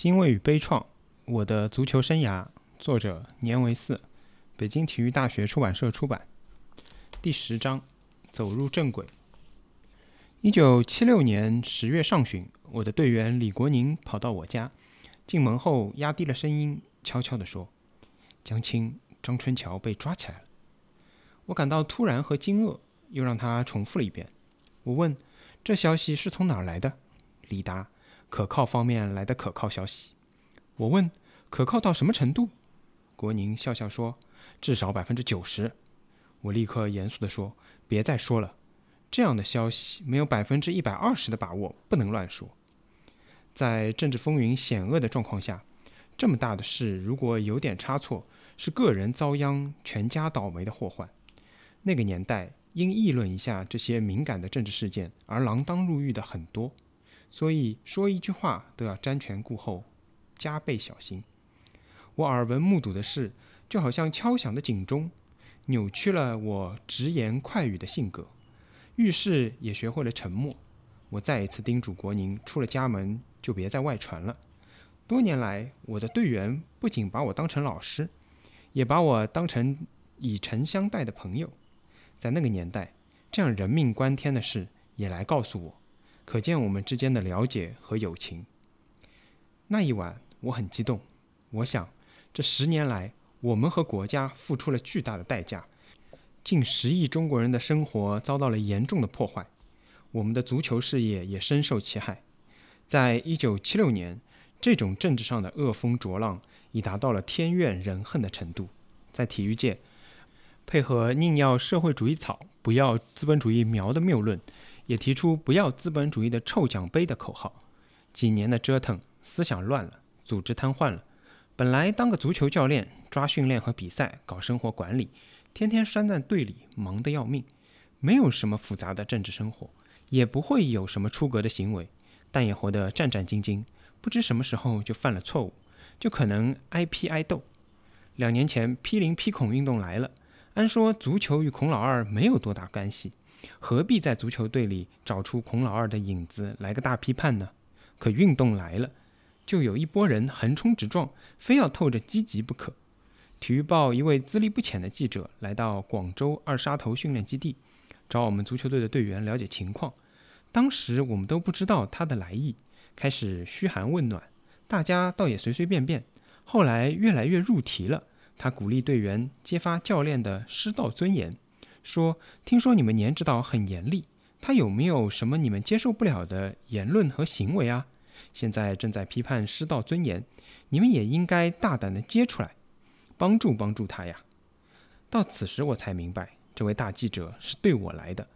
欣慰与悲怆：我的足球生涯。作者：年维四，北京体育大学出版社出版。第十章：走入正轨。一九七六年十月上旬，我的队员李国宁跑到我家，进门后压低了声音，悄悄地说：“江青、张春桥被抓起来了。”我感到突然和惊愕，又让他重复了一遍。我问：“这消息是从哪儿来的？”李答：“可靠方面来的可靠消息。”我问：“可靠到什么程度？”国宁笑笑说：“至少百分之九十。”我立刻严肃地说：“别再说了，这样的消息没有百分之一百二十的把握，不能乱说。在政治风云险恶的状况下，这么大的事如果有点差错，是个人遭殃、全家倒霉的祸患。那个年代因议论一下这些敏感的政治事件而锒铛入狱的很多，所以说一句话都要瞻前顾后，加倍小心。”我耳闻目睹的事，就好像敲响的警钟，扭曲了我直言快语的性格。遇事也学会了沉默。我再一次叮嘱国宁，出了家门就别再外传了。多年来，我的队员不仅把我当成老师，也把我当成以诚相待的朋友。在那个年代，这样人命关天的事也来告诉我，可见我们之间的了解和友情。那一晚，我很激动，我想。这十年来，我们和国家付出了巨大的代价，近十亿中国人的生活遭到了严重的破坏，我们的足球事业也深受其害。在一九七六年，这种政治上的恶风浊浪已达到了天怨人恨的程度。在体育界，配合“宁要社会主义草，不要资本主义苗”的谬论，也提出“不要资本主义的臭奖杯”的口号。几年的折腾，思想乱了，组织瘫痪了。本来当个足球教练，抓训练和比赛，搞生活管理，天天拴在队里，忙得要命，没有什么复杂的政治生活，也不会有什么出格的行为，但也活得战战兢兢，不知什么时候就犯了错误，就可能挨批挨斗。两年前批林批孔运动来了，按说足球与孔老二没有多大干系，何必在足球队里找出孔老二的影子来个大批判呢？可运动来了。就有一波人横冲直撞，非要透着积极不可。体育报一位资历不浅的记者来到广州二沙头训练基地，找我们足球队的队员了解情况。当时我们都不知道他的来意，开始嘘寒问暖，大家倒也随随便便。后来越来越入题了，他鼓励队员揭发教练的师道尊严，说：“听说你们年指导很严厉，他有没有什么你们接受不了的言论和行为啊？”现在正在批判师道尊严，你们也应该大胆地接出来，帮助帮助他呀。到此时我才明白，这位大记者是对我来的。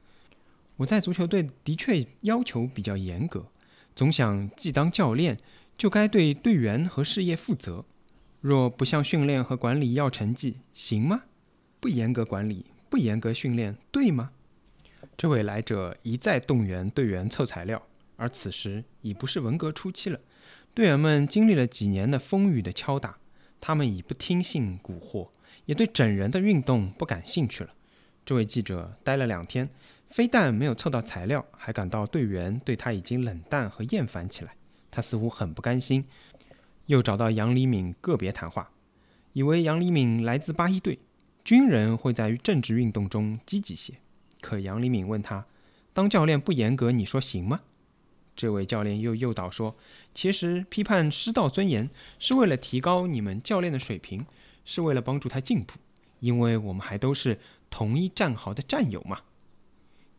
我在足球队的确要求比较严格，总想既当教练就该对队员和事业负责。若不向训练和管理要成绩，行吗？不严格管理，不严格训练，对吗？这位来者一再动员队员凑材料。而此时已不是文革初期了，队员们经历了几年的风雨的敲打，他们已不听信蛊惑，也对整人的运动不感兴趣了。这位记者待了两天，非但没有凑到材料，还感到队员对他已经冷淡和厌烦起来。他似乎很不甘心，又找到杨黎敏个别谈话，以为杨黎敏来自八一队，军人会在政治运动中积极些。可杨黎敏问他，当教练不严格，你说行吗？这位教练又诱导说：“其实批判师道尊严是为了提高你们教练的水平，是为了帮助他进步，因为我们还都是同一战壕的战友嘛。”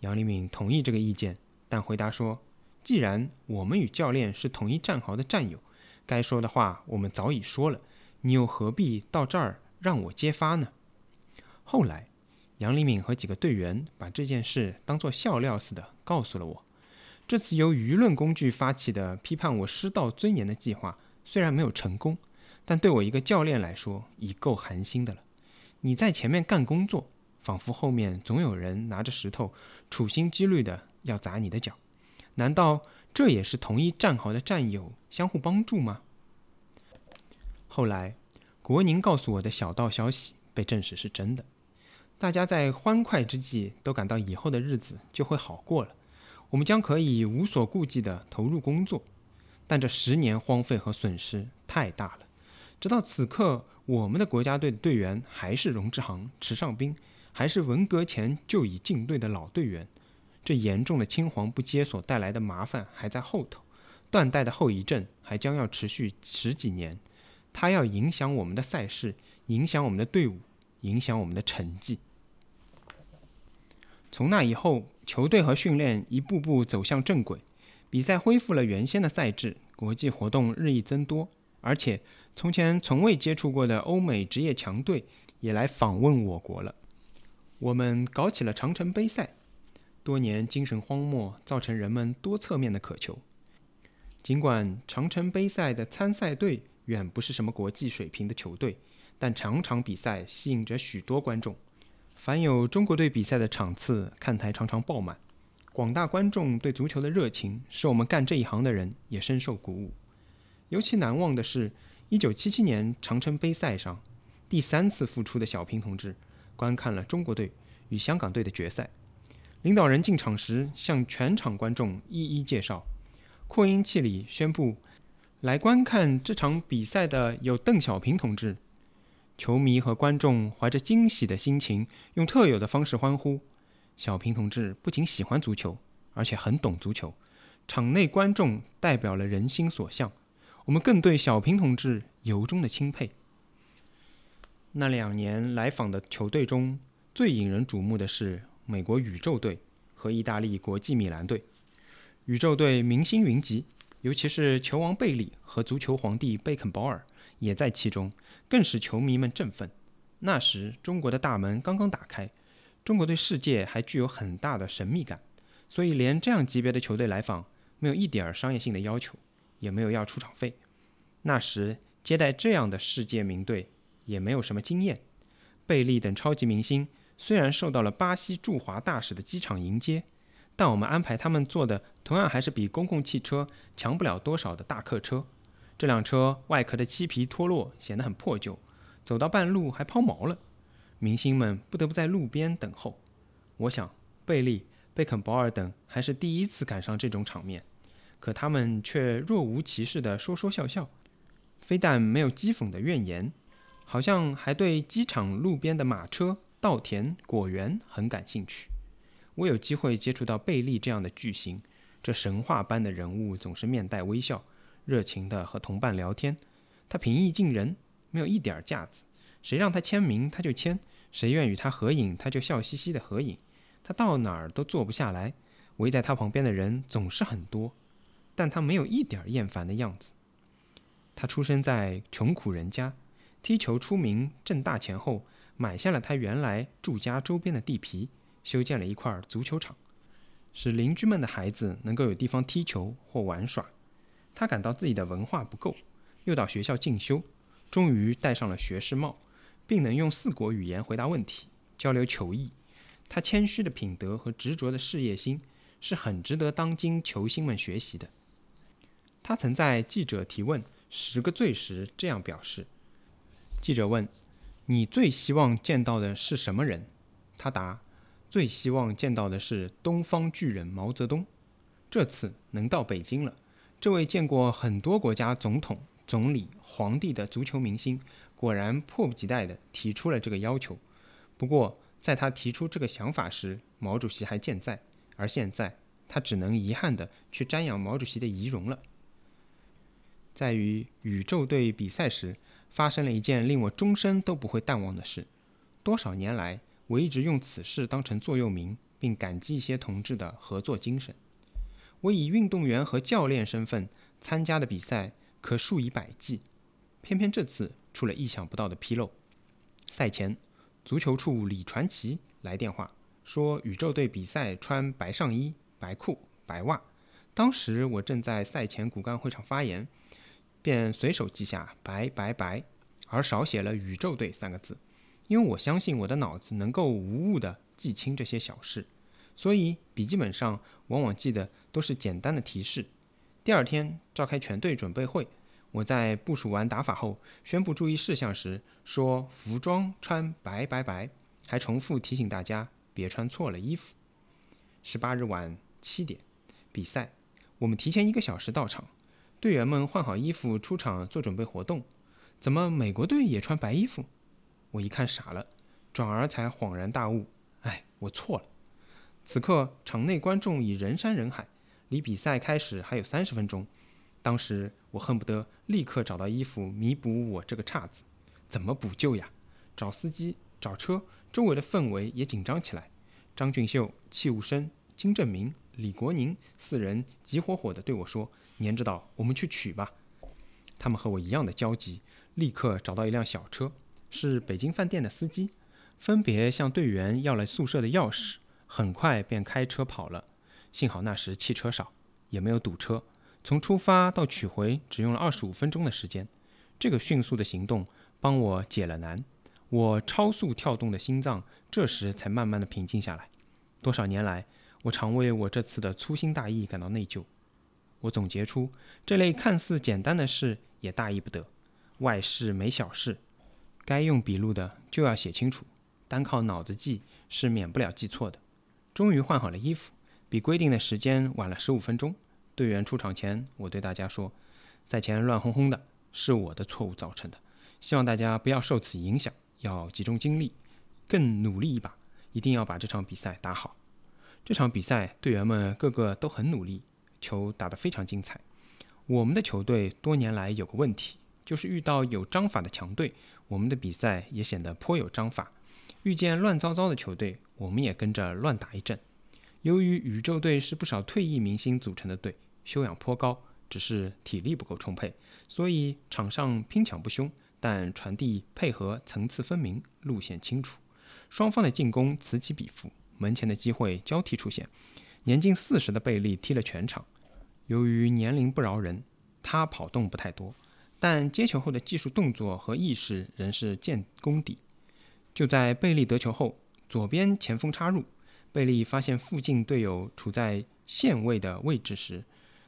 杨黎敏同意这个意见，但回答说：“既然我们与教练是同一战壕的战友，该说的话我们早已说了，你又何必到这儿让我揭发呢？”后来，杨黎敏和几个队员把这件事当作笑料似的告诉了我。这次由舆论工具发起的批判我师道尊严的计划，虽然没有成功，但对我一个教练来说已够寒心的了。你在前面干工作，仿佛后面总有人拿着石头，处心积虑的要砸你的脚。难道这也是同一战壕的战友相互帮助吗？后来，国宁告诉我的小道消息被证实是真的。大家在欢快之际都感到以后的日子就会好过了。我们将可以无所顾忌地投入工作。但这十年荒废和损失太大了。直到此刻，我们的国家队的队员还是荣志航、池尚斌，还是文革前就已进队的老队员。这严重的青黄不接所带来的麻烦还在后头，断代的后遗症还将要持续十几年。它要影响我们的赛事，影响我们的队伍，影响我们的成绩。从那以后，球队和训练一步步走向正轨，比赛恢复了原先的赛制，国际活动日益增多，而且从前从未接触过的欧美职业强队也来访问我国了。我们搞起了长城杯赛。多年精神荒漠造成人们多侧面的渴求。尽管长城杯赛的参赛队远不是什么国际水平的球队，但场场比赛吸引着许多观众。凡有中国队比赛的场次，看台常常爆满。广大观众对足球的热情，使我们干这一行的人也深受鼓舞。尤其难忘的是，1977年长城杯赛上，第三次复出的小平同志观看了中国队与香港队的决赛。领导人进场时，向全场观众一一介绍，扩音器里宣布：“来观看这场比赛的有邓小平同志。”球迷和观众怀着惊喜的心情，用特有的方式欢呼。小平同志不仅喜欢足球，而且很懂足球。场内观众代表了人心所向，我们更对小平同志由衷的钦佩。那两年来访的球队中最引人瞩目的是。美国宇宙队和意大利国际米兰队，宇宙队明星云集，尤其是球王贝利和足球皇帝贝肯鲍尔也在其中，更使球迷们振奋。那时中国的大门刚刚打开，中国对世界还具有很大的神秘感，所以连这样级别的球队来访，没有一点商业性的要求，也没有要出场费。那时接待这样的世界名队也没有什么经验，贝利等超级明星。虽然受到了巴西驻华大使的机场迎接，但我们安排他们坐的同样还是比公共汽车强不了多少的大客车。这辆车外壳的漆皮脱落，显得很破旧，走到半路还抛锚了。明星们不得不在路边等候。我想，贝利、贝肯鲍尔等还是第一次赶上这种场面，可他们却若无其事地说说笑笑，非但没有讥讽的怨言，好像还对机场路边的马车。稻田、果园很感兴趣。我有机会接触到贝利这样的巨星，这神话般的人物总是面带微笑，热情地和同伴聊天。他平易近人，没有一点架子。谁让他签名，他就签；谁愿与他合影，他就笑嘻嘻的合影。他到哪儿都坐不下来，围在他旁边的人总是很多，但他没有一点厌烦的样子。他出生在穷苦人家，踢球出名，挣大钱后。买下了他原来住家周边的地皮，修建了一块足球场，使邻居们的孩子能够有地方踢球或玩耍。他感到自己的文化不够，又到学校进修，终于戴上了学士帽，并能用四国语言回答问题、交流球艺。他谦虚的品德和执着的事业心是很值得当今球星们学习的。他曾在记者提问“十个罪”时这样表示：记者问。你最希望见到的是什么人？他答：最希望见到的是东方巨人毛泽东。这次能到北京了，这位见过很多国家总统、总理、皇帝的足球明星，果然迫不及待地提出了这个要求。不过，在他提出这个想法时，毛主席还健在，而现在他只能遗憾地去瞻仰毛主席的遗容了。在与宇宙队比赛时。发生了一件令我终身都不会淡忘的事。多少年来，我一直用此事当成座右铭，并感激一些同志的合作精神。我以运动员和教练身份参加的比赛可数以百计，偏偏这次出了意想不到的纰漏。赛前，足球处李传奇来电话说，宇宙队比赛穿白上衣、白裤、白袜。当时我正在赛前骨干会场发言。便随手记下“白白白”，而少写了“宇宙队”三个字，因为我相信我的脑子能够无误地记清这些小事，所以笔记本上往往记得都是简单的提示。第二天召开全队准备会，我在部署完打法后，宣布注意事项时说：“服装穿白白白”，还重复提醒大家别穿错了衣服。十八日晚七点，比赛，我们提前一个小时到场。队员们换好衣服出场做准备活动，怎么美国队也穿白衣服？我一看傻了，转而才恍然大悟，哎，我错了。此刻场内观众已人山人海，离比赛开始还有三十分钟。当时我恨不得立刻找到衣服弥补我这个岔子，怎么补救呀？找司机，找车，周围的氛围也紧张起来。张俊秀、戚务生、金正明、李国宁四人急火火地对我说：“年指导，我们去取吧。”他们和我一样的焦急，立刻找到一辆小车，是北京饭店的司机，分别向队员要了宿舍的钥匙，很快便开车跑了。幸好那时汽车少，也没有堵车。从出发到取回只用了二十五分钟的时间，这个迅速的行动帮我解了难，我超速跳动的心脏这时才慢慢的平静下来。多少年来，我常为我这次的粗心大意感到内疚。我总结出这类看似简单的事也大意不得，外事没小事，该用笔录的就要写清楚，单靠脑子记是免不了记错的。终于换好了衣服，比规定的时间晚了十五分钟。队员出场前，我对大家说：“赛前乱哄哄的，是我的错误造成的，希望大家不要受此影响，要集中精力，更努力一把，一定要把这场比赛打好。”这场比赛，队员们个个都很努力，球打得非常精彩。我们的球队多年来有个问题，就是遇到有章法的强队，我们的比赛也显得颇有章法；遇见乱糟糟的球队，我们也跟着乱打一阵。由于宇宙队是不少退役明星组成的队。修养颇高，只是体力不够充沛，所以场上拼抢不凶，但传递配合层次分明，路线清楚。双方的进攻此起彼伏，门前的机会交替出现。年近四十的贝利踢了全场，由于年龄不饶人，他跑动不太多，但接球后的技术动作和意识仍是见功底。就在贝利得球后，左边前锋插入，贝利发现附近队友处在线位的位置时。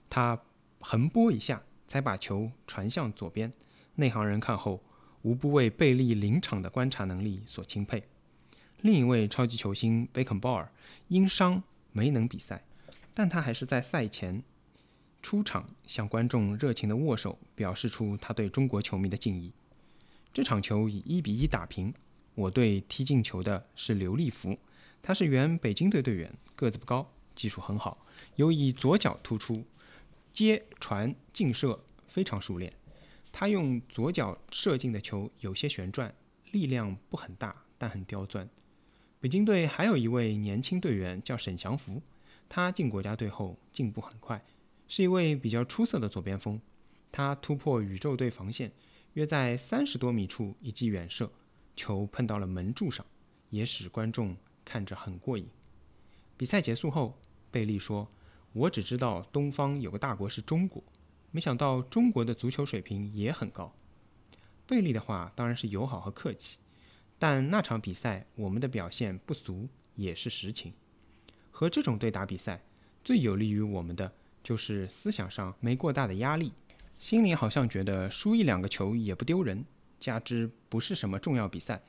他横拨一下，才把球传向左边。内行人看后，无不为贝利临场的观察能力所钦佩。另一位超级球星贝肯鲍尔因伤没能比赛，但他还是在赛前出场，向观众热情的握手，表示出他对中国球迷的敬意。这场球以一比一打平。我队踢进球的是刘立福，他是原北京队队员，个子不高，技术很好，尤以左脚突出。接传进射非常熟练，他用左脚射进的球有些旋转，力量不很大，但很刁钻。北京队还有一位年轻队员叫沈祥福，他进国家队后进步很快，是一位比较出色的左边锋。他突破宇宙队防线，约在三十多米处一记远射，球碰到了门柱上，也使观众看着很过瘾。比赛结束后，贝利说。我只知道东方有个大国是中国，没想到中国的足球水平也很高。贝利的话当然是友好和客气，但那场比赛我们的表现不俗也是实情。和这种队打比赛，最有利于我们的就是思想上没过大的压力，心里好像觉得输一两个球也不丢人，加之不是什么重要比赛，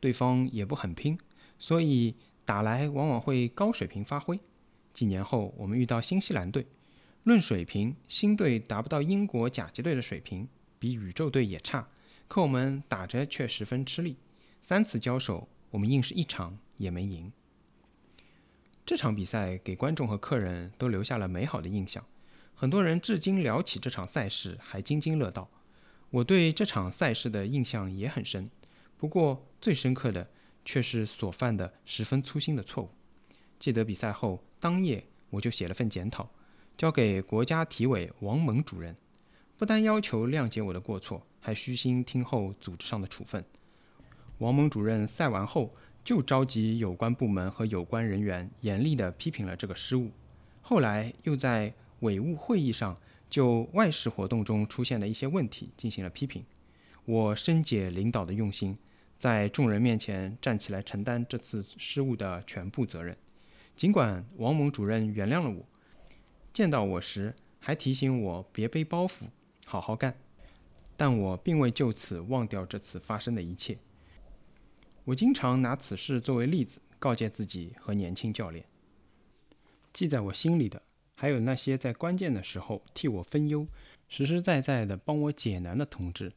对方也不很拼，所以打来往往会高水平发挥。几年后，我们遇到新西兰队，论水平，新队达不到英国甲级队的水平，比宇宙队也差，可我们打着却十分吃力。三次交手，我们硬是一场也没赢。这场比赛给观众和客人都留下了美好的印象，很多人至今聊起这场赛事还津津乐道。我对这场赛事的印象也很深，不过最深刻的却是所犯的十分粗心的错误。记得比赛后。当夜我就写了份检讨，交给国家体委王蒙主任，不但要求谅解我的过错，还虚心听候组织上的处分。王蒙主任赛完后就召集有关部门和有关人员，严厉地批评了这个失误。后来又在委务会议上就外事活动中出现的一些问题进行了批评。我深解领导的用心，在众人面前站起来承担这次失误的全部责任。尽管王蒙主任原谅了我，见到我时还提醒我别背包袱，好好干，但我并未就此忘掉这次发生的一切。我经常拿此事作为例子，告诫自己和年轻教练。记在我心里的，还有那些在关键的时候替我分忧，实实在在的帮我解难的同志。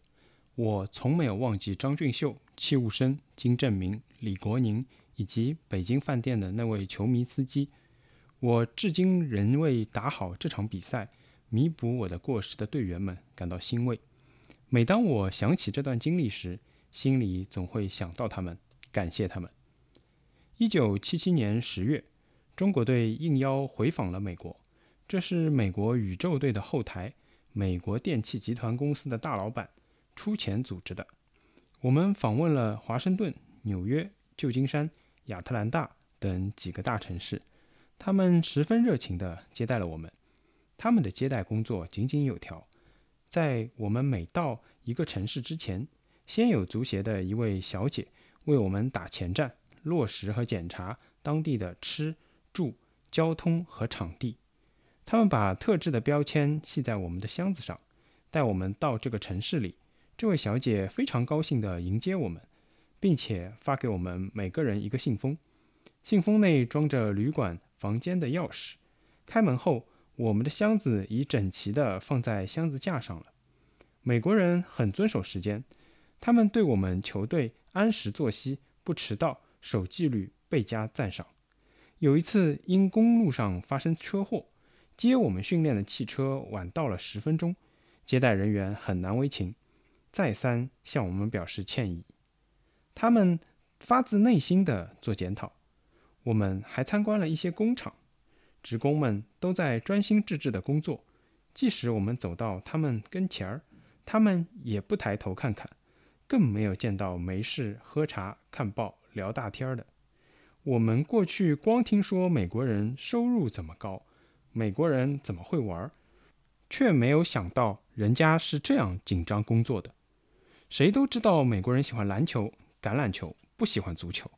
我从没有忘记张俊秀、戚务生、金正明、李国宁以及北京饭店的那位球迷司机。我至今仍为打好这场比赛、弥补我的过失的队员们感到欣慰。每当我想起这段经历时，心里总会想到他们，感谢他们。一九七七年十月，中国队应邀回访了美国，这是美国宇宙队的后台——美国电器集团公司的大老板。出钱组织的，我们访问了华盛顿、纽约、旧金山、亚特兰大等几个大城市，他们十分热情地接待了我们。他们的接待工作井井有条，在我们每到一个城市之前，先有足协的一位小姐为我们打前站，落实和检查当地的吃住、交通和场地。他们把特制的标签系在我们的箱子上，带我们到这个城市里。这位小姐非常高兴地迎接我们，并且发给我们每个人一个信封。信封内装着旅馆房间的钥匙。开门后，我们的箱子已整齐地放在箱子架上了。美国人很遵守时间，他们对我们球队按时作息、不迟到、守纪律倍加赞赏。有一次，因公路上发生车祸，接我们训练的汽车晚到了十分钟，接待人员很难为情。再三向我们表示歉意，他们发自内心的做检讨。我们还参观了一些工厂，职工们都在专心致志的工作。即使我们走到他们跟前儿，他们也不抬头看看，更没有见到没事喝茶、看报、聊大天儿的。我们过去光听说美国人收入怎么高，美国人怎么会玩儿，却没有想到人家是这样紧张工作的。谁都知道美国人喜欢篮球、橄榄球，不喜欢足球。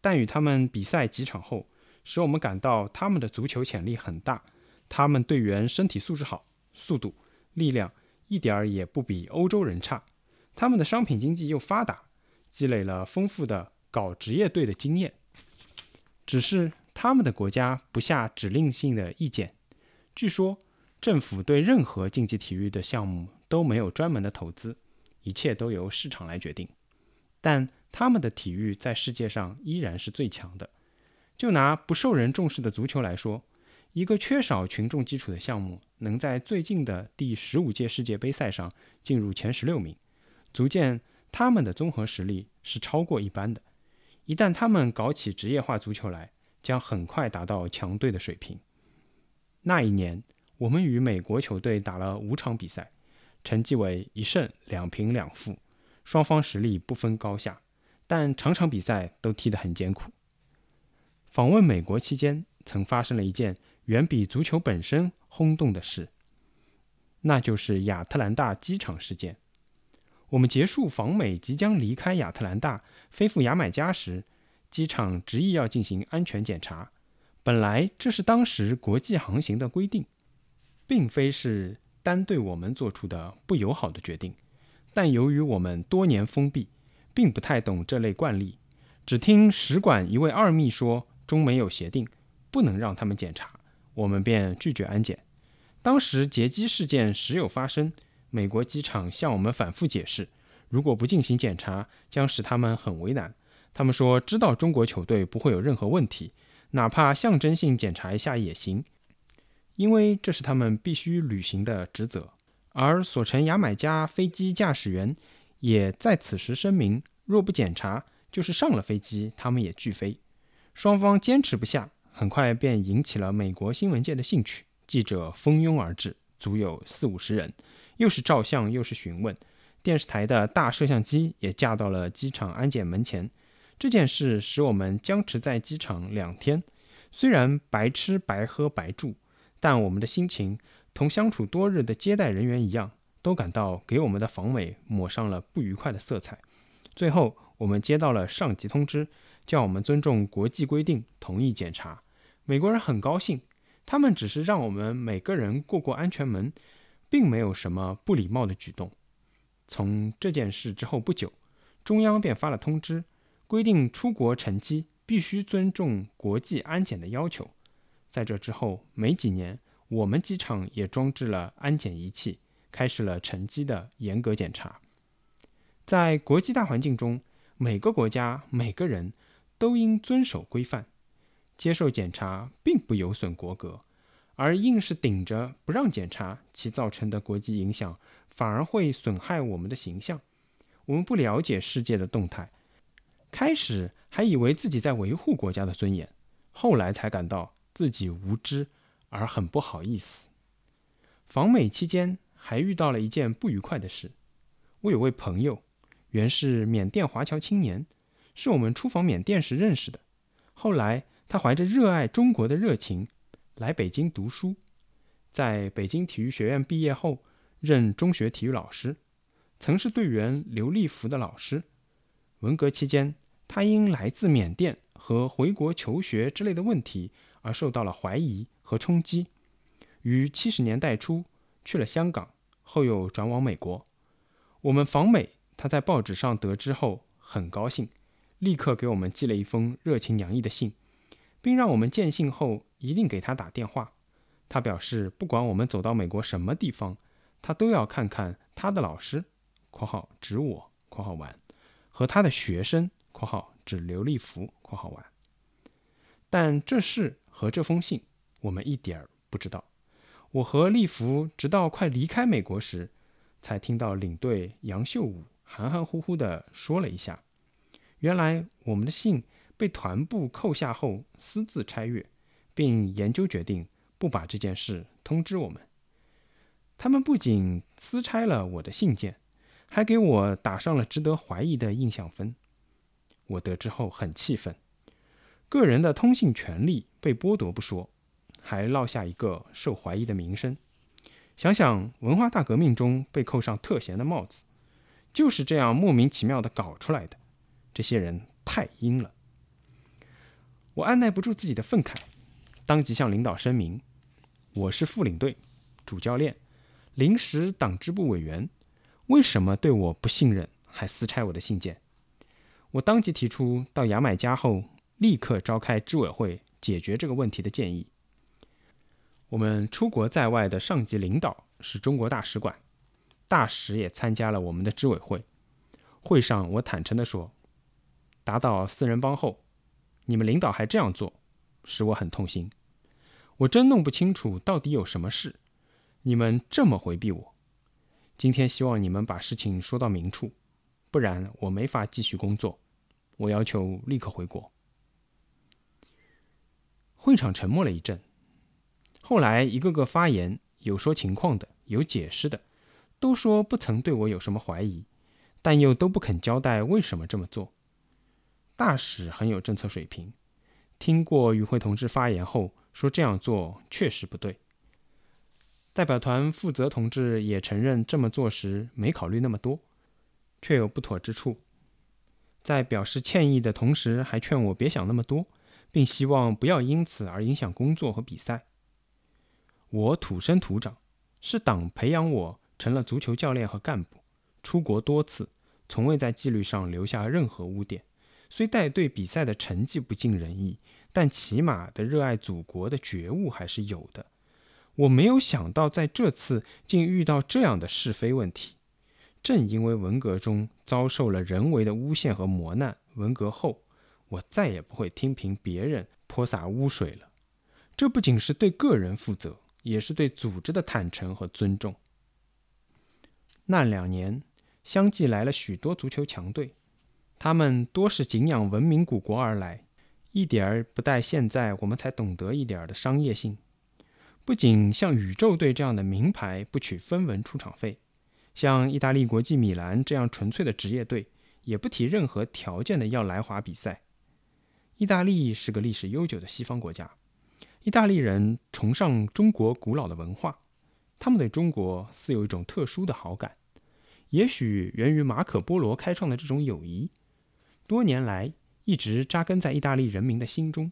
但与他们比赛几场后，使我们感到他们的足球潜力很大。他们队员身体素质好，速度、力量一点儿也不比欧洲人差。他们的商品经济又发达，积累了丰富的搞职业队的经验。只是他们的国家不下指令性的意见。据说政府对任何竞技体育的项目都没有专门的投资。一切都由市场来决定，但他们的体育在世界上依然是最强的。就拿不受人重视的足球来说，一个缺少群众基础的项目，能在最近的第十五届世界杯赛上进入前十六名，足见他们的综合实力是超过一般的。一旦他们搞起职业化足球来，将很快达到强队的水平。那一年，我们与美国球队打了五场比赛。成绩为一胜两平两负，双方实力不分高下，但场场比赛都踢得很艰苦。访问美国期间，曾发生了一件远比足球本身轰动的事，那就是亚特兰大机场事件。我们结束访美，即将离开亚特兰大，飞赴牙买加时，机场执意要进行安全检查。本来这是当时国际航行的规定，并非是。单对我们做出的不友好的决定，但由于我们多年封闭，并不太懂这类惯例，只听使馆一位二秘说中美有协定，不能让他们检查，我们便拒绝安检。当时劫机事件时有发生，美国机场向我们反复解释，如果不进行检查，将使他们很为难。他们说知道中国球队不会有任何问题，哪怕象征性检查一下也行。因为这是他们必须履行的职责，而所乘牙买加飞机驾驶员也在此时声明：若不检查，就是上了飞机，他们也拒飞。双方坚持不下，很快便引起了美国新闻界的兴趣，记者蜂拥而至，足有四五十人，又是照相又是询问。电视台的大摄像机也架到了机场安检门前。这件事使我们僵持在机场两天，虽然白吃白喝白住。但我们的心情同相处多日的接待人员一样，都感到给我们的访美抹上了不愉快的色彩。最后，我们接到了上级通知，叫我们尊重国际规定，同意检查。美国人很高兴，他们只是让我们每个人过过安全门，并没有什么不礼貌的举动。从这件事之后不久，中央便发了通知，规定出国乘机必须尊重国际安检的要求。在这之后没几年，我们机场也装置了安检仪器，开始了乘机的严格检查。在国际大环境中，每个国家每个人都应遵守规范，接受检查并不有损国格，而硬是顶着不让检查，其造成的国际影响反而会损害我们的形象。我们不了解世界的动态，开始还以为自己在维护国家的尊严，后来才感到自己无知而很不好意思。访美期间还遇到了一件不愉快的事，我有位朋友。原是缅甸华侨青年，是我们出访缅甸时认识的。后来，他怀着热爱中国的热情来北京读书，在北京体育学院毕业后，任中学体育老师，曾是队员刘立福的老师。文革期间，他因来自缅甸和回国求学之类的问题而受到了怀疑和冲击，于七十年代初去了香港，后又转往美国。我们访美。他在报纸上得知后很高兴，立刻给我们寄了一封热情洋溢的信，并让我们见信后一定给他打电话。他表示，不管我们走到美国什么地方，他都要看看他的老师（括号指我，括号完）和他的学生（括号指刘立福，括号完）。但这事和这封信，我们一点儿不知道。我和立福直到快离开美国时，才听到领队杨秀武。含含糊糊地说了一下，原来我们的信被团部扣下后私自拆阅，并研究决定不把这件事通知我们。他们不仅私拆了我的信件，还给我打上了值得怀疑的印象分。我得知后很气愤，个人的通信权利被剥夺不说，还落下一个受怀疑的名声。想想文化大革命中被扣上特衔的帽子。就是这样莫名其妙的搞出来的，这些人太阴了。我按耐不住自己的愤慨，当即向领导声明：我是副领队、主教练、临时党支部委员，为什么对我不信任，还私拆我的信件？我当即提出到牙买加后立刻召开支委会解决这个问题的建议。我们出国在外的上级领导是中国大使馆。大使也参加了我们的支委会。会上，我坦诚地说：“打倒四人帮后，你们领导还这样做，使我很痛心。我真弄不清楚到底有什么事，你们这么回避我。今天希望你们把事情说到明处，不然我没法继续工作。我要求立刻回国。”会场沉默了一阵，后来一个个发言，有说情况的，有解释的。都说不曾对我有什么怀疑，但又都不肯交代为什么这么做。大使很有政策水平，听过与会同志发言后说这样做确实不对。代表团负责同志也承认这么做时没考虑那么多，确有不妥之处。在表示歉意的同时，还劝我别想那么多，并希望不要因此而影响工作和比赛。我土生土长，是党培养我。成了足球教练和干部，出国多次，从未在纪律上留下任何污点。虽带队比赛的成绩不尽人意，但起码的热爱祖国的觉悟还是有的。我没有想到在这次竟遇到这样的是非问题。正因为文革中遭受了人为的诬陷和磨难，文革后我再也不会听凭别人泼洒污水了。这不仅是对个人负责，也是对组织的坦诚和尊重。那两年，相继来了许多足球强队，他们多是敬仰文明古国而来，一点儿不带现在我们才懂得一点儿的商业性。不仅像宇宙队这样的名牌不取分文出场费，像意大利国际米兰这样纯粹的职业队，也不提任何条件的要来华比赛。意大利是个历史悠久的西方国家，意大利人崇尚中国古老的文化。他们对中国似有一种特殊的好感，也许源于马可·波罗开创的这种友谊，多年来一直扎根在意大利人民的心中。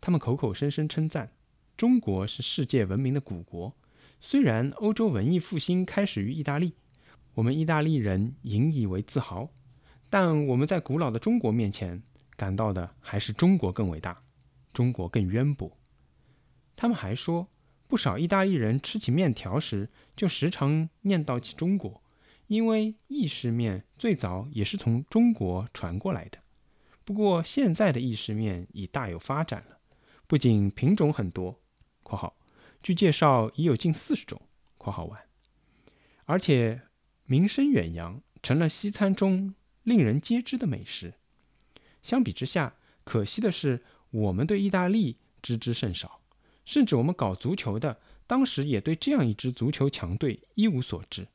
他们口口声声称赞中国是世界闻名的古国。虽然欧洲文艺复兴开始于意大利，我们意大利人引以为自豪，但我们在古老的中国面前感到的还是中国更伟大，中国更渊博。他们还说。不少意大利人吃起面条时，就时常念叨起中国，因为意式面最早也是从中国传过来的。不过现在的意式面已大有发展了，不仅品种很多（括号。据介绍已有近四十种）（括号完），而且名声远扬，成了西餐中令人皆知的美食。相比之下，可惜的是，我们对意大利知之甚少，甚至我们搞足球的，当时也对这样一支足球强队一无所知，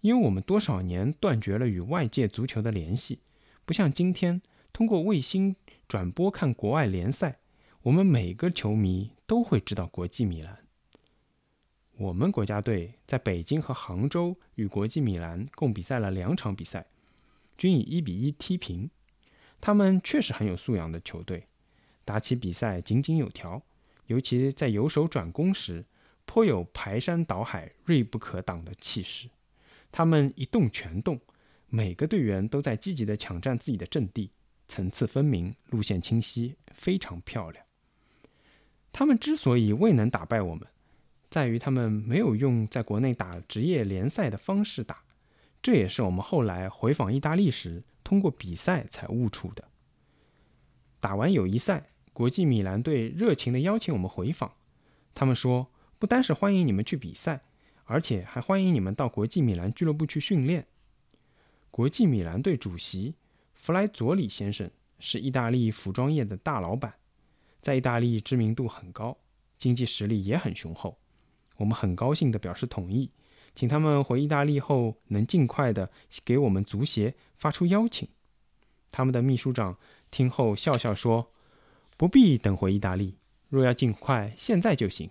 因为我们多少年断绝了与外界足球的联系，不像今天通过卫星转播看国外联赛，我们每个球迷都会知道国际米兰。我们国家队在北京和杭州与国际米兰共比赛了两场比赛，均以一比一踢平。他们确实很有素养的球队，打起比赛井井有条，尤其在由守转攻时，颇有排山倒海、锐不可挡的气势。他们一动全动，每个队员都在积极地抢占自己的阵地，层次分明，路线清晰，非常漂亮。他们之所以未能打败我们，在于他们没有用在国内打职业联赛的方式打，这也是我们后来回访意大利时。通过比赛才悟出的。打完友谊赛，国际米兰队热情地邀请我们回访。他们说，不单是欢迎你们去比赛，而且还欢迎你们到国际米兰俱乐部去训练。国际米兰队主席弗莱佐里先生是意大利服装业的大老板，在意大利知名度很高，经济实力也很雄厚。我们很高兴地表示同意。请他们回意大利后，能尽快地给我们足协发出邀请。他们的秘书长听后笑笑说：“不必等回意大利，若要尽快，现在就行。”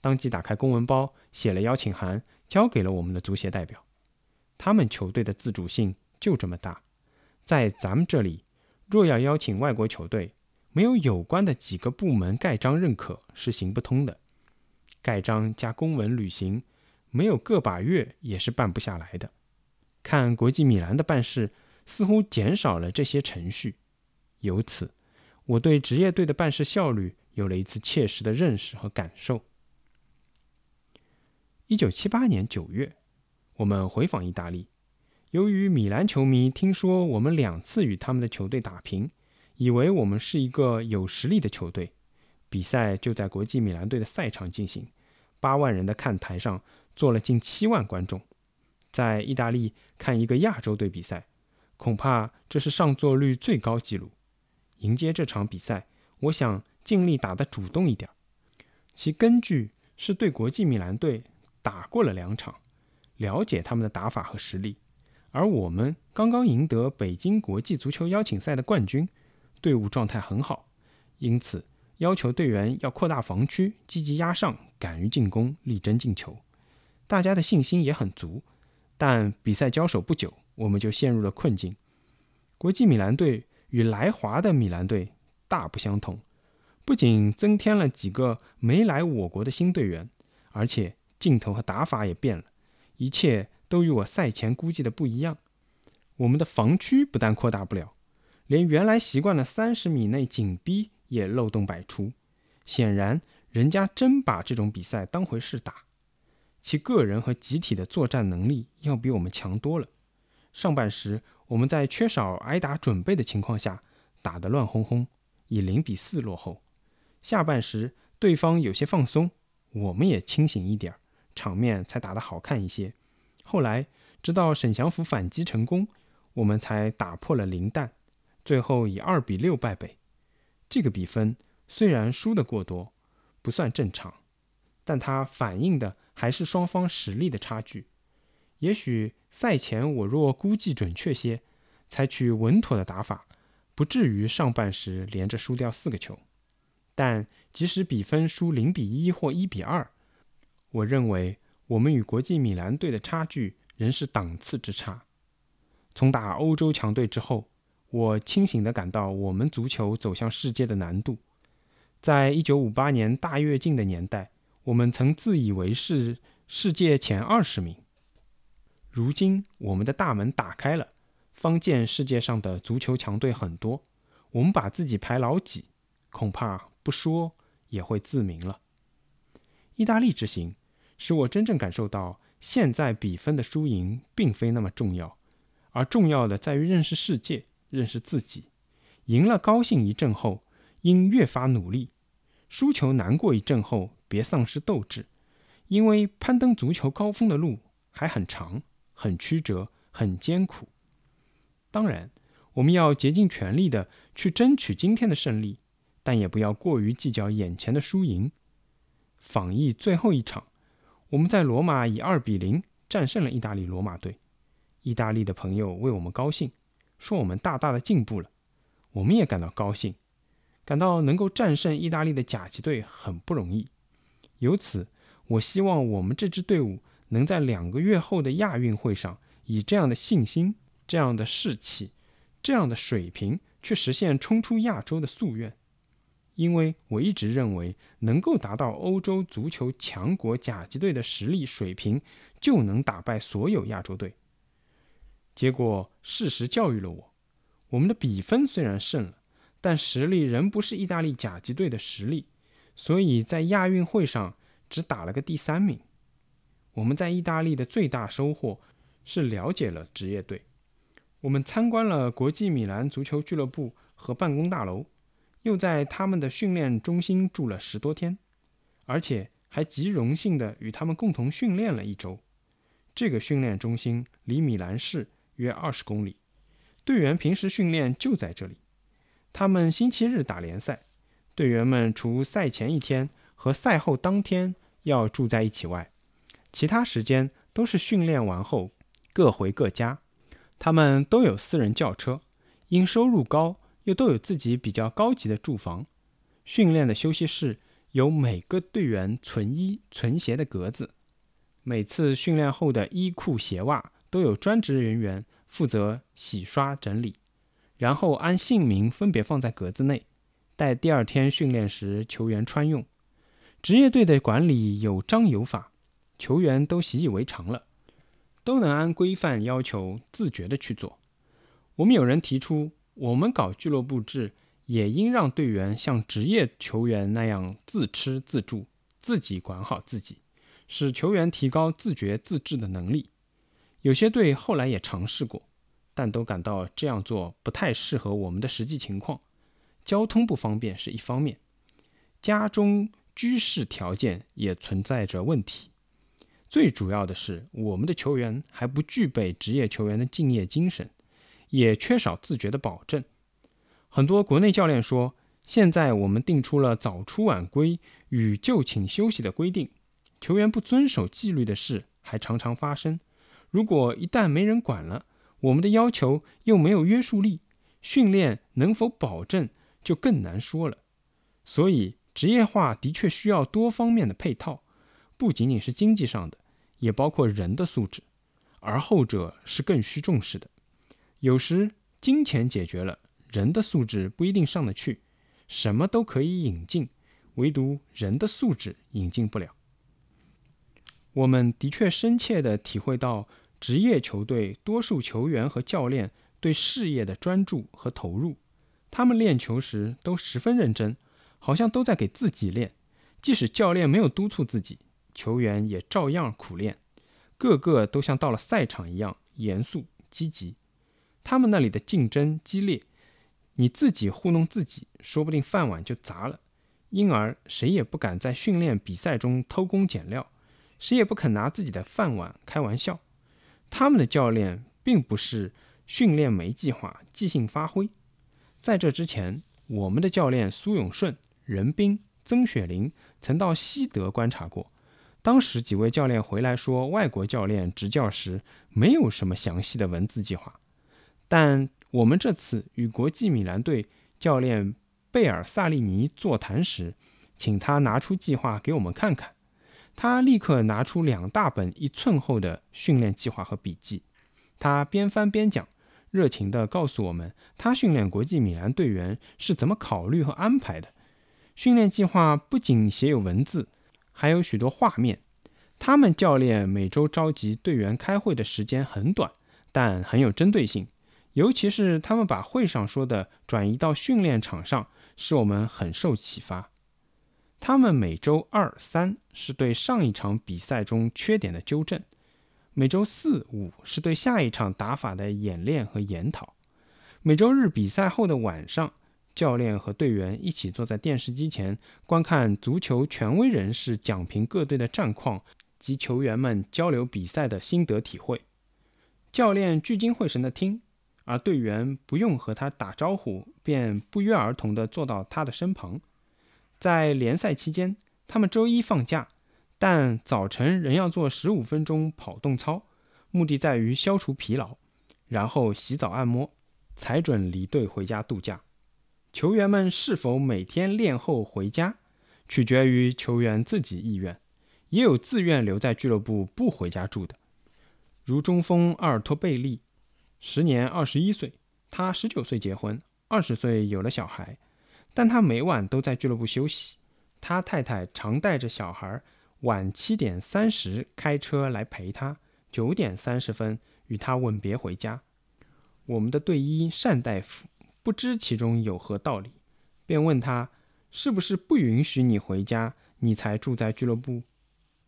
当即打开公文包，写了邀请函，交给了我们的足协代表。他们球队的自主性就这么大，在咱们这里，若要邀请外国球队，没有有关的几个部门盖章认可是行不通的。盖章加公文履行。没有个把月也是办不下来的。看国际米兰的办事，似乎减少了这些程序。由此，我对职业队的办事效率有了一次切实的认识和感受。一九七八年九月，我们回访意大利。由于米兰球迷听说我们两次与他们的球队打平，以为我们是一个有实力的球队，比赛就在国际米兰队的赛场进行。八万人的看台上。坐了近七万观众，在意大利看一个亚洲队比赛，恐怕这是上座率最高纪录。迎接这场比赛，我想尽力打得主动一点。其根据是对国际米兰队打过了两场，了解他们的打法和实力。而我们刚刚赢得北京国际足球邀请赛的冠军，队伍状态很好，因此要求队员要扩大防区，积极压上，敢于进攻，力争进球。大家的信心也很足，但比赛交手不久，我们就陷入了困境。国际米兰队与来华的米兰队大不相同，不仅增添了几个没来我国的新队员，而且镜头和打法也变了，一切都与我赛前估计的不一样。我们的防区不但扩大不了，连原来习惯了三十米内紧逼也漏洞百出。显然，人家真把这种比赛当回事打。其个人和集体的作战能力要比我们强多了。上半时，我们在缺少挨打准备的情况下打得乱哄哄，以零比四落后。下半时，对方有些放松，我们也清醒一点，场面才打得好看一些。后来，直到沈祥福反击成功，我们才打破了零蛋，最后以二比六败北。这个比分虽然输得过多，不算正常，但它反映的。还是双方实力的差距。也许赛前我若估计准确些，采取稳妥的打法，不至于上半时连着输掉四个球。但即使比分输零比一或一比二，我认为我们与国际米兰队的差距仍是档次之差。从打欧洲强队之后，我清醒地感到我们足球走向世界的难度。在一九五八年大跃进的年代。我们曾自以为是世界前二十名，如今我们的大门打开了，方见世界上的足球强队很多，我们把自己排老几，恐怕不说也会自明了。意大利之行，使我真正感受到，现在比分的输赢并非那么重要，而重要的在于认识世界，认识自己。赢了高兴一阵后，应越发努力；输球难过一阵后，别丧失斗志，因为攀登足球高峰的路还很长、很曲折、很艰苦。当然，我们要竭尽全力的去争取今天的胜利，但也不要过于计较眼前的输赢。访意最后一场，我们在罗马以二比零战胜了意大利罗马队。意大利的朋友为我们高兴，说我们大大的进步了。我们也感到高兴，感到能够战胜意大利的甲级队很不容易。由此，我希望我们这支队伍能在两个月后的亚运会上，以这样的信心、这样的士气、这样的水平，去实现冲出亚洲的夙愿。因为我一直认为，能够达到欧洲足球强国甲级队的实力水平，就能打败所有亚洲队。结果，事实教育了我：我们的比分虽然胜了，但实力仍不是意大利甲级队的实力，所以在亚运会上只打了个第三名。我们在意大利的最大收获是了解了职业队。我们参观了国际米兰足球俱乐部和办公大楼。又在他们的训练中心住了十多天，而且还极荣幸地与他们共同训练了一周。这个训练中心离米兰市约二十公里，队员平时训练就在这里。他们星期日打联赛，队员们除赛前一天和赛后当天要住在一起外，其他时间都是训练完后各回各家。他们都有私人轿车，因收入高。又都有自己比较高级的住房，训练的休息室有每个队员存衣存鞋的格子，每次训练后的衣裤鞋袜都有专职人员负责洗刷整理，然后按姓名分别放在格子内，待第二天训练时球员穿用。职业队的管理有章有法，球员都习以为常了，都能按规范要求自觉地去做。我们有人提出。我们搞俱乐部制，也应让队员像职业球员那样自吃自住，自己管好自己，使球员提高自觉自治的能力。有些队后来也尝试过，但都感到这样做不太适合我们的实际情况。交通不方便是一方面，家中居室条件也存在着问题。最主要的是，我们的球员还不具备职业球员的敬业精神。也缺少自觉的保证。很多国内教练说，现在我们定出了早出晚归与就寝休息的规定，球员不遵守纪律的事还常常发生。如果一旦没人管了，我们的要求又没有约束力，训练能否保证就更难说了。所以，职业化的确需要多方面的配套，不仅仅是经济上的，也包括人的素质，而后者是更需重视的。有时金钱解决了，人的素质不一定上得去。什么都可以引进，唯独人的素质引进不了。我们的确深切地体会到，职业球队多数球员和教练对事业的专注和投入。他们练球时都十分认真，好像都在给自己练。即使教练没有督促自己，球员也照样苦练，个个都像到了赛场一样严肃积极。他们那里的竞争激烈，你自己糊弄自己，说不定饭碗就砸了。因而谁也不敢在训练比赛中偷工减料，谁也不肯拿自己的饭碗开玩笑。他们的教练并不是训练没计划、即兴发挥。在这之前，我们的教练苏永顺、任斌、曾雪林曾到西德观察过。当时几位教练回来说，外国教练执教时没有什么详细的文字计划。但我们这次与国际米兰队教练贝尔萨利尼座谈时，请他拿出计划给我们看看。他立刻拿出两大本一寸厚的训练计划和笔记。他边翻边讲，热情地告诉我们他训练国际米兰队员是怎么考虑和安排的。训练计划不仅写有文字，还有许多画面。他们教练每周召集队员开会的时间很短，但很有针对性。尤其是他们把会上说的转移到训练场上，使我们很受启发。他们每周二、三是对上一场比赛中缺点的纠正，每周四、五是对下一场打法的演练和研讨。每周日比赛后的晚上，教练和队员一起坐在电视机前，观看足球权威人士讲评各队的战况及球员们交流比赛的心得体会。教练聚精会神地听，而队员不用和他打招呼，便不约而同地坐到他的身旁。在联赛期间，他们周一放假，但早晨仍要做十五分钟跑动操，目的在于消除疲劳，然后洗澡按摩，才准离队回家度假。球员们是否每天练后回家，取决于球员自己意愿，也有自愿留在俱乐部不回家住的，如中锋阿尔托贝利，时年二十一岁，他十九岁结婚，二十岁有了小孩。但他每晚都在俱乐部休息，他太太常带着小孩晚七点三十开车来陪他，九点三十分与他吻别回家。我们的队医单大夫不知其中有何道理，便问他是不是不允许你回家，你才住在俱乐部？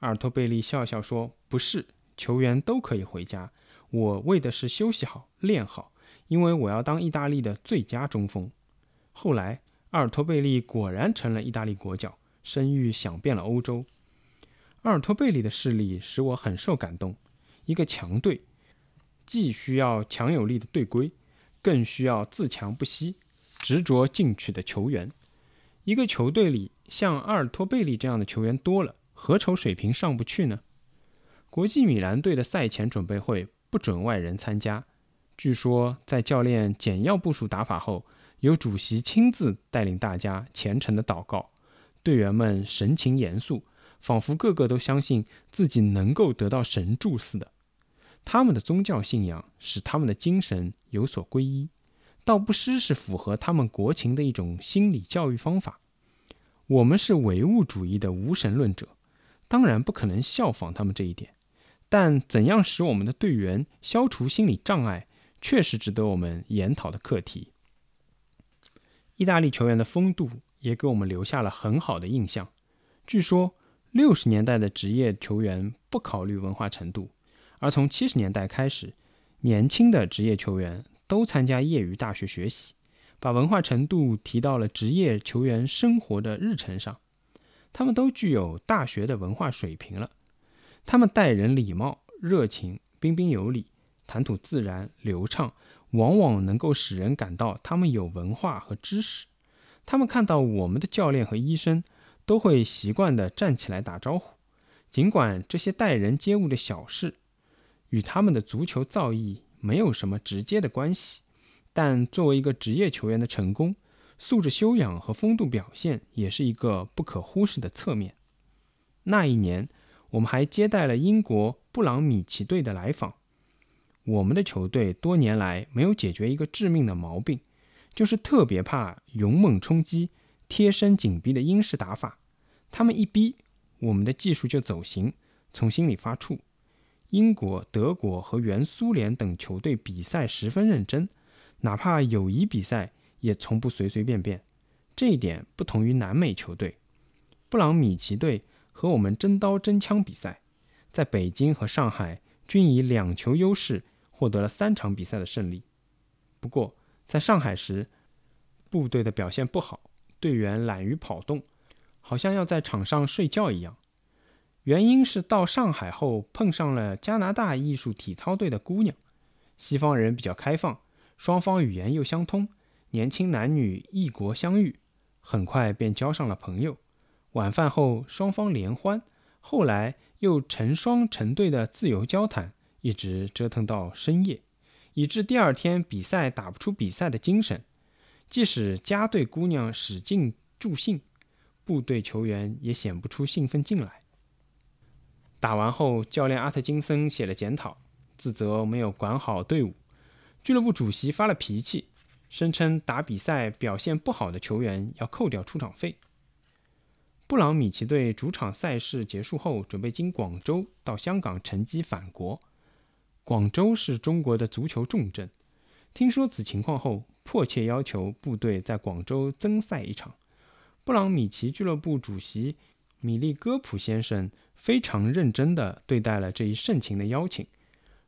阿尔托贝利笑笑说：“不是，球员都可以回家，我为的是休息好、练好，因为我要当意大利的最佳中锋。”后来。阿尔托贝利果然成了意大利国脚，声誉响遍了欧洲。阿尔托贝利的势力使我很受感动。一个强队，既需要强有力的队规，更需要自强不息、执着进取的球员。一个球队里像阿尔托贝利这样的球员多了，何愁水平上不去呢？国际米兰队的赛前准备会不准外人参加。据说在教练简要部署打法后。由主席亲自带领大家虔诚的祷告，队员们神情严肃，仿佛个个都相信自己能够得到神助似的。他们的宗教信仰使他们的精神有所皈依，倒不失是符合他们国情的一种心理教育方法。我们是唯物主义的无神论者，当然不可能效仿他们这一点。但怎样使我们的队员消除心理障碍，确实值得我们研讨的课题。意大利球员的风度也给我们留下了很好的印象。据说六十年代的职业球员不考虑文化程度，而从七十年代开始，年轻的职业球员都参加业余大学学习，把文化程度提到了职业球员生活的日程上。他们都具有大学的文化水平了。他们待人礼貌、热情、彬彬有礼，谈吐自然流畅。往往能够使人感到他们有文化和知识。他们看到我们的教练和医生，都会习惯地站起来打招呼。尽管这些待人接物的小事与他们的足球造诣没有什么直接的关系，但作为一个职业球员的成功，素质修养和风度表现也是一个不可忽视的侧面。那一年，我们还接待了英国布朗米奇队的来访。我们的球队多年来没有解决一个致命的毛病，就是特别怕勇猛冲击、贴身紧逼的英式打法。他们一逼，我们的技术就走形，从心里发怵。英国、德国和原苏联等球队比赛十分认真，哪怕友谊比赛也从不随随便便。这一点不同于南美球队。布朗米奇队和我们真刀真枪比赛，在北京和上海均以两球优势。获得了三场比赛的胜利，不过在上海时，部队的表现不好，队员懒于跑动，好像要在场上睡觉一样。原因是到上海后碰上了加拿大艺术体操队的姑娘，西方人比较开放，双方语言又相通，年轻男女异国相遇，很快便交上了朋友。晚饭后双方联欢，后来又成双成对的自由交谈。一直折腾到深夜，以致第二天比赛打不出比赛的精神。即使家队姑娘使劲助兴，部队球员也显不出兴奋劲来。打完后，教练阿特金森写了检讨，自责没有管好队伍。俱乐部主席发了脾气，声称打比赛表现不好的球员要扣掉出场费。布朗米奇队主场赛事结束后，准备经广州到香港乘机返国。广州是中国的足球重镇，听说此情况后，迫切要求部队在广州增赛一场。布朗米奇俱乐部主席米利戈普先生非常认真地对待了这一盛情的邀请，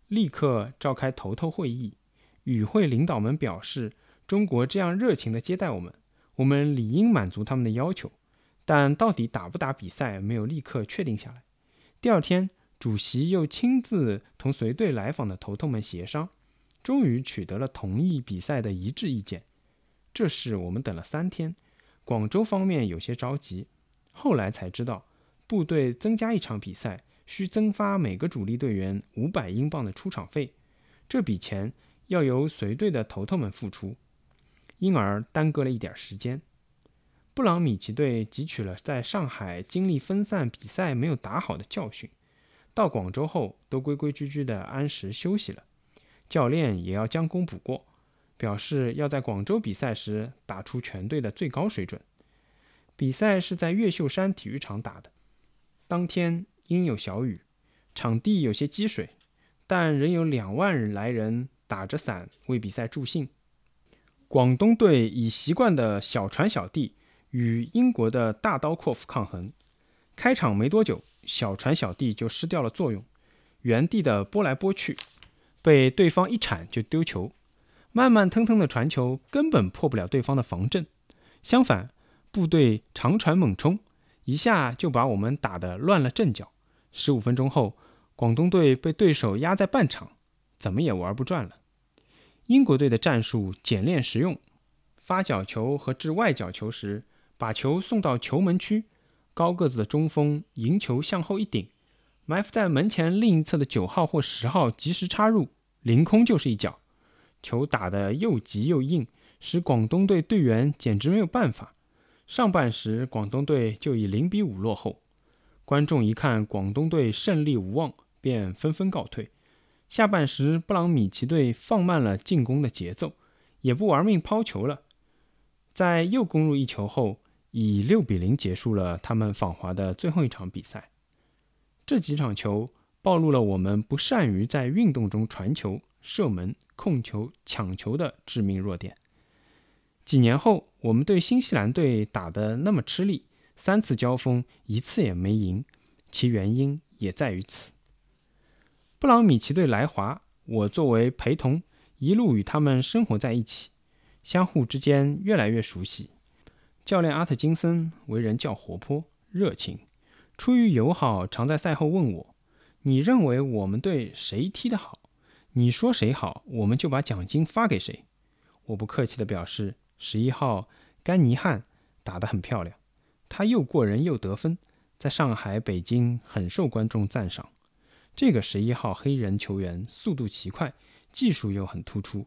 立刻召开头头会议，与会领导们表示，中国这样热情地接待我们，我们理应满足他们的要求。但到底打不打比赛，没有立刻确定下来。第二天，主席又亲自同随队来访的头头们协商，终于取得了同意比赛的一致意见。这事我们等了三天，广州方面有些着急。后来才知道，部队增加一场比赛，需增发每个主力队员五百英镑的出场费，这笔钱要由随队的头头们付出，因而耽搁了一点时间。布朗米奇队汲取了在上海精力分散、比赛没有打好的教训，到广州后都规规矩矩地按时休息了。教练也要将功补过，表示要在广州比赛时打出全队的最高水准。比赛是在越秀山体育场打的，当天阴有小雨，场地有些积水，但仍有两万人来人打着伞为比赛助兴。广东队以习惯的小船小弟。与英国的大刀阔斧抗衡，开场没多久，小传小递就失掉了作用，原地的拨来拨去，被对方一铲就丢球。慢慢腾腾的传球根本破不了对方的防阵，相反，部队长传猛冲，一下就把我们打得乱了阵脚。十五分钟后，广东队被对手压在半场，怎么也玩不转了。英国队的战术简练实用，发角球和掷外角球时。把球送到球门区，高个子的中锋迎球向后一顶，埋伏在门前另一侧的九号或十号及时插入，凌空就是一脚。球打得又急又硬，使广东队队员简直没有办法。上半时广东队就以零比五落后，观众一看广东队胜利无望，便纷纷告退。下半时布朗米奇队放慢了进攻的节奏，也不玩命抛球了，在又攻入一球后。以六比零结束了他们访华的最后一场比赛。这几场球暴露了我们不善于在运动中传球、射门、控球、抢球的致命弱点。几年后，我们对新西兰队打得那么吃力，三次交锋一次也没赢，其原因也在于此。布朗米奇队来华，我作为陪同，一路与他们生活在一起，相互之间越来越熟悉。教练阿特金森为人较活泼热情，出于友好，常在赛后问我：“你认为我们队谁踢得好？你说谁好，我们就把奖金发给谁。”我不客气地表示：“十一号甘尼汉打得很漂亮，他又过人又得分，在上海、北京很受观众赞赏。这个十一号黑人球员速度奇快，技术又很突出，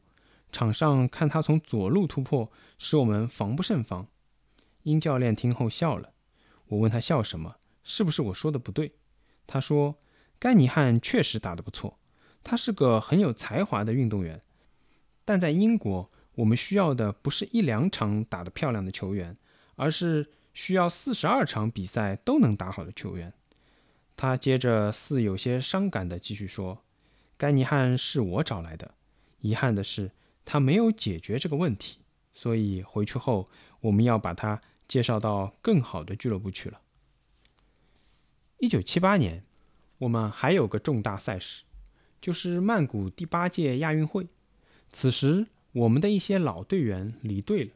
场上看他从左路突破，使我们防不胜防。”殷教练听后笑了，我问他笑什么？是不是我说的不对？他说：“甘尼汉确实打得不错，他是个很有才华的运动员。但在英国，我们需要的不是一两场打得漂亮的球员，而是需要四十二场比赛都能打好的球员。”他接着似有些伤感地继续说：“甘尼汉是我找来的，遗憾的是他没有解决这个问题，所以回去后我们要把他。”介绍到更好的俱乐部去了。一九七八年，我们还有个重大赛事，就是曼谷第八届亚运会。此时，我们的一些老队员离队了，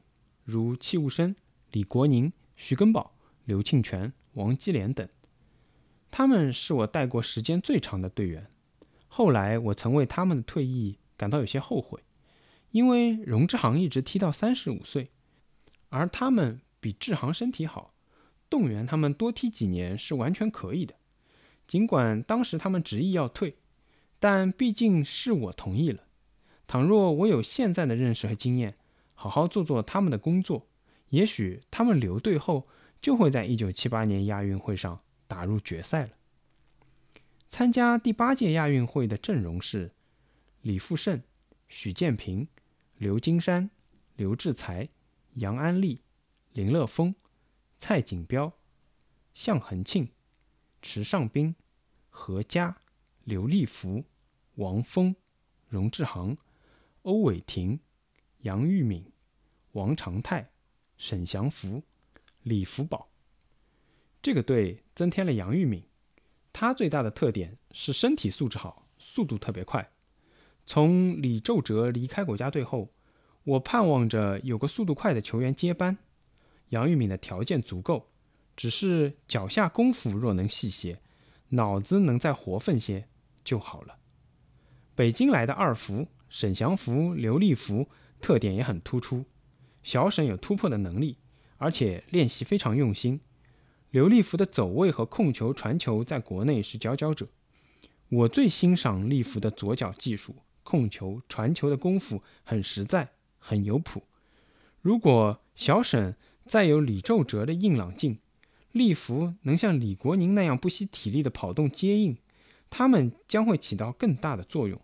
如戚务生、李国宁、徐根宝、刘庆全、王基连等。他们是我带过时间最长的队员。后来，我曾为他们的退役感到有些后悔，因为荣志航一直踢到三十五岁，而他们。比志航身体好，动员他们多踢几年是完全可以的。尽管当时他们执意要退，但毕竟是我同意了。倘若我有现在的认识和经验，好好做做他们的工作，也许他们留队后就会在1978年亚运会上打入决赛了。参加第八届亚运会的阵容是李富胜、许建平、刘金山、刘志才、杨安利。林乐峰、蔡锦标、向恒庆、池尚斌、何佳、刘立福、王峰、荣志航、欧伟霆、杨玉敏、王长泰、沈祥福、李福宝。这个队增添了杨玉敏，他最大的特点是身体素质好，速度特别快。从李宙哲离开国家队后，我盼望着有个速度快的球员接班。杨玉敏的条件足够，只是脚下功夫若能细些，脑子能再活泛些就好了。北京来的二福沈祥福、刘立福特点也很突出。小沈有突破的能力，而且练习非常用心。刘立福的走位和控球、传球在国内是佼佼者。我最欣赏立福的左脚技术，控球、传球的功夫很实在，很有谱。如果小沈再有李宙哲的硬朗劲，立福能像李国宁那样不惜体力的跑动接应，他们将会起到更大的作用。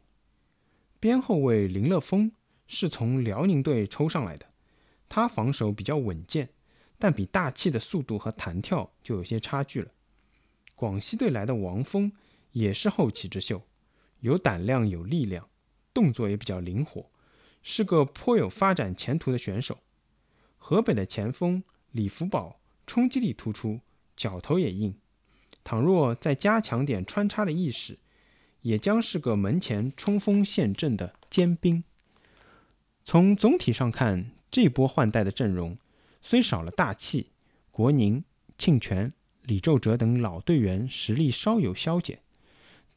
边后卫林乐峰是从辽宁队抽上来的。他防守比较稳健，但比大气的速度和弹跳就有些差距了。广西队来的王峰也是后起之秀，有胆量有力量，动作也比较灵活，是个颇有发展前途的选手。河北的前锋李福宝冲击力突出，脚头也硬，倘若再加强点穿插的意识，也将是个门前冲锋陷阵的尖兵。从总体上看。这波换代的阵容虽少了大气，国宁、庆全、李宙哲等老队员实力稍有消减，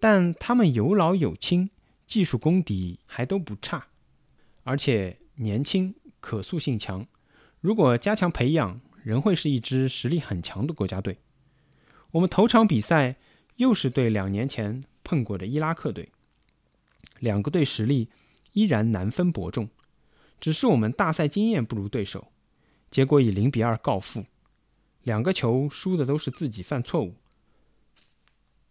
但他们有老有轻，技术功底还都不差，而且年轻，可塑性强。如果加强培养，仍会是一支实力很强的国家队。我们头场比赛又是对两年前碰过的伊拉克队，两个队实力依然难分伯仲。只是我们大赛经验不如对手，结果以零比二告负。两个球输的都是自己犯错误，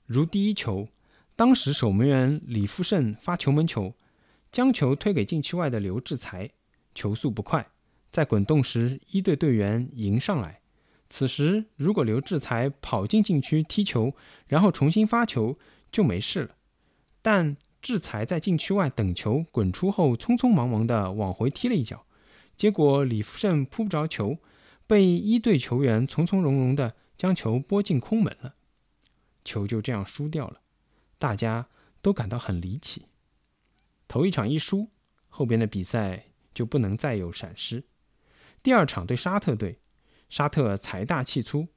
如第一球，当时守门员李富胜发球门球，将球推给禁区外的刘志才，球速不快，在滚动时一队队员迎上来。此时如果刘志才跑进禁区踢球，然后重新发球就没事了，但。志才在禁区外等球滚出后，匆匆忙忙地往回踢了一脚，结果李福胜扑不着球，被一队球员从从容容地将球拨进空门了，球就这样输掉了，大家都感到很离奇。头一场一输，后边的比赛就不能再有闪失。第二场对沙特队，沙特财大气粗，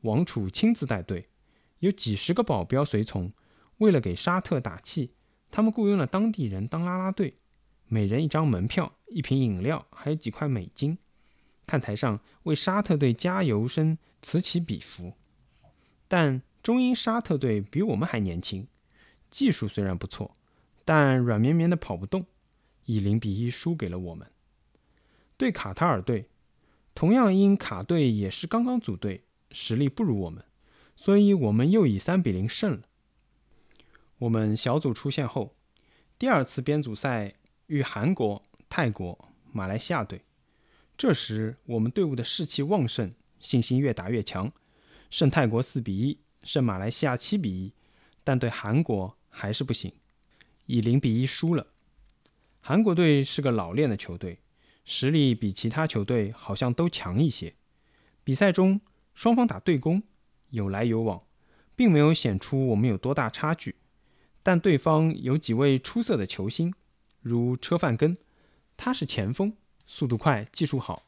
王储亲自带队，有几十个保镖随从，为了给沙特打气。他们雇佣了当地人当啦啦队，每人一张门票、一瓶饮料，还有几块美金。看台上为沙特队加油声此起彼伏。但中英沙特队比我们还年轻，技术虽然不错，但软绵绵的跑不动，以零比一输给了我们。对卡塔尔队，同样因卡队也是刚刚组队，实力不如我们，所以我们又以三比零胜了。我们小组出线后，第二次编组赛遇韩国、泰国、马来西亚队。这时我们队伍的士气旺盛，信心越打越强，胜泰国四比一，胜马来西亚七比一，但对韩国还是不行，以零比一输了。韩国队是个老练的球队，实力比其他球队好像都强一些。比赛中双方打对攻，有来有往，并没有显出我们有多大差距。但对方有几位出色的球星，如车范根，他是前锋，速度快，技术好，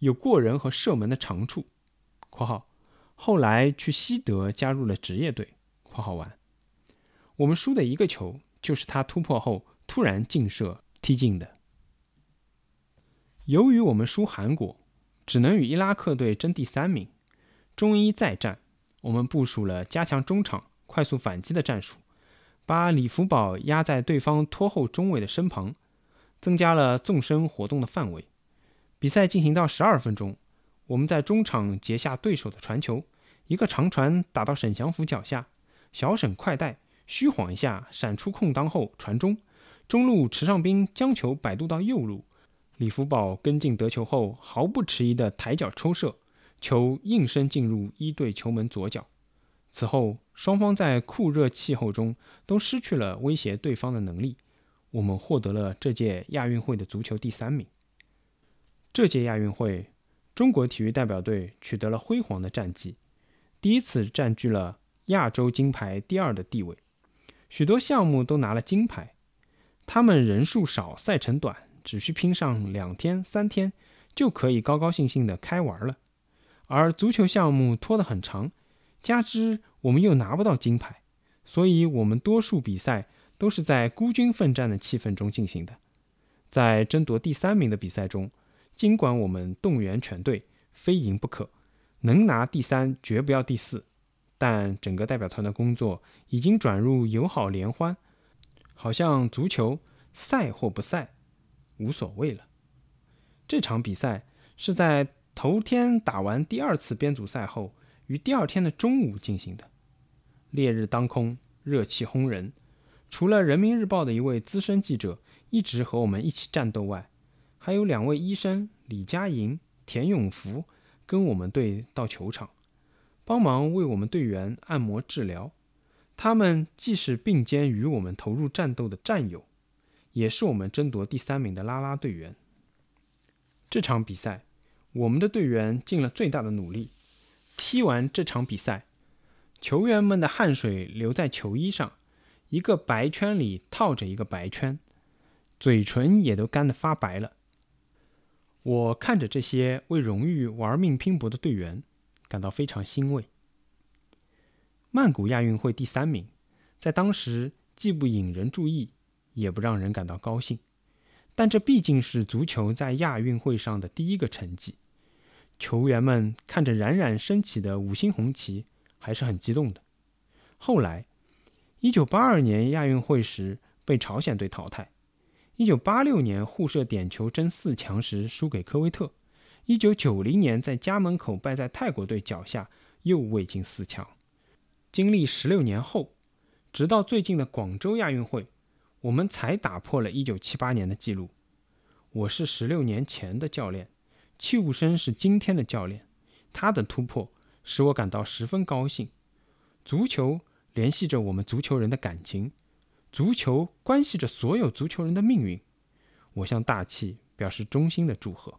有过人和射门的长处。（括号后来去西德加入了职业队。）（括号完）我们输的一个球就是他突破后突然劲射踢进的。由于我们输韩国，只能与伊拉克队争第三名。中医再战，我们部署了加强中场、快速反击的战术。把李福宝压在对方拖后中卫的身旁，增加了纵深活动的范围。比赛进行到十二分钟，我们在中场截下对手的传球，一个长传打到沈祥福脚下，小沈快带，虚晃一下闪出空当后传中，中路池上兵将球摆渡到右路，李福宝跟进得球后毫不迟疑地抬脚抽射，球应声进入一队球门左脚。此后，双方在酷热气候中都失去了威胁对方的能力。我们获得了这届亚运会的足球第三名。这届亚运会，中国体育代表队取得了辉煌的战绩，第一次占据了亚洲金牌第二的地位，许多项目都拿了金牌。他们人数少，赛程短，只需拼上两天、三天，就可以高高兴兴的开玩了。而足球项目拖得很长，加之我们又拿不到金牌，所以我们多数比赛都是在孤军奋战的气氛中进行的。在争夺第三名的比赛中，尽管我们动员全队，非赢不可，能拿第三绝不要第四，但整个代表团的工作已经转入友好联欢，好像足球赛或不赛无所谓了。这场比赛是在。头天打完第二次编组赛后，于第二天的中午进行的。烈日当空，热气轰人。除了人民日报的一位资深记者一直和我们一起战斗外，还有两位医生李佳莹、田永福跟我们队到球场，帮忙为我们队员按摩治疗。他们既是并肩与我们投入战斗的战友，也是我们争夺第三名的啦啦队员。这场比赛。我们的队员尽了最大的努力，踢完这场比赛，球员们的汗水流在球衣上，一个白圈里套着一个白圈，嘴唇也都干得发白了。我看着这些为荣誉玩命拼搏的队员，感到非常欣慰。曼谷亚运会第三名，在当时既不引人注意，也不让人感到高兴，但这毕竟是足球在亚运会上的第一个成绩。球员们看着冉冉升起的五星红旗，还是很激动的。后来，1982年亚运会时被朝鲜队淘汰；1986年互射点球争四强时输给科威特；1990年在家门口败在泰国队脚下，又未进四强。经历十六年后，直到最近的广州亚运会，我们才打破了一九七八年的记录。我是十六年前的教练。器物生是今天的教练，他的突破使我感到十分高兴。足球联系着我们足球人的感情，足球关系着所有足球人的命运。我向大气表示衷心的祝贺。